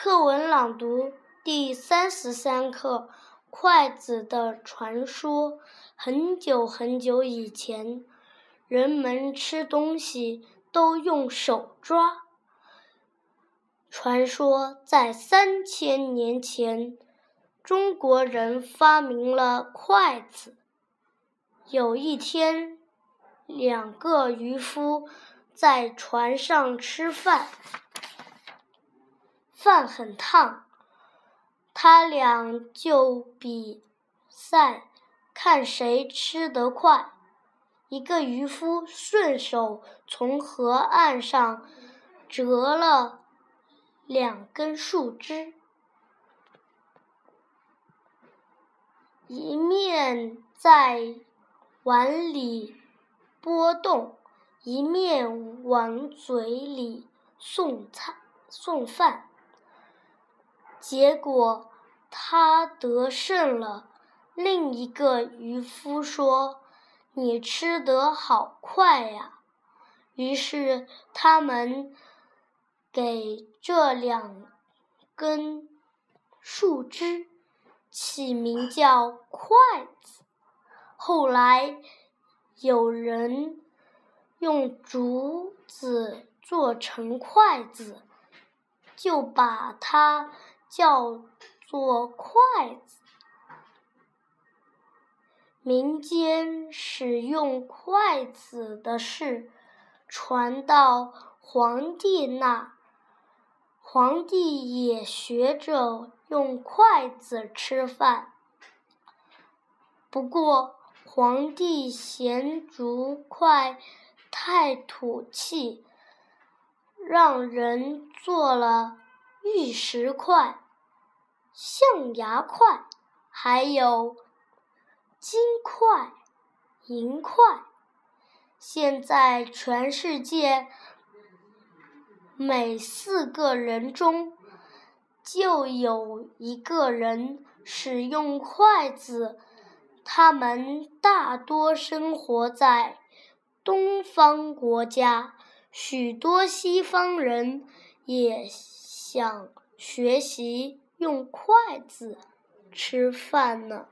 课文朗读第三十三课：筷子的传说。很久很久以前，人们吃东西都用手抓。传说在三千年前，中国人发明了筷子。有一天，两个渔夫在船上吃饭。饭很烫，他俩就比赛，看谁吃得快。一个渔夫顺手从河岸上折了两根树枝，一面在碗里拨动，一面往嘴里送菜送饭。结果他得胜了。另一个渔夫说：“你吃得好快呀！”于是他们给这两根树枝起名叫“筷子”。后来有人用竹子做成筷子，就把它。叫做筷子。民间使用筷子的事传到皇帝那，皇帝也学着用筷子吃饭。不过，皇帝嫌竹筷太土气，让人做了。玉石块、象牙块，还有金块、银块。现在，全世界每四个人中就有一个人使用筷子。他们大多生活在东方国家，许多西方人也。想学习用筷子吃饭呢。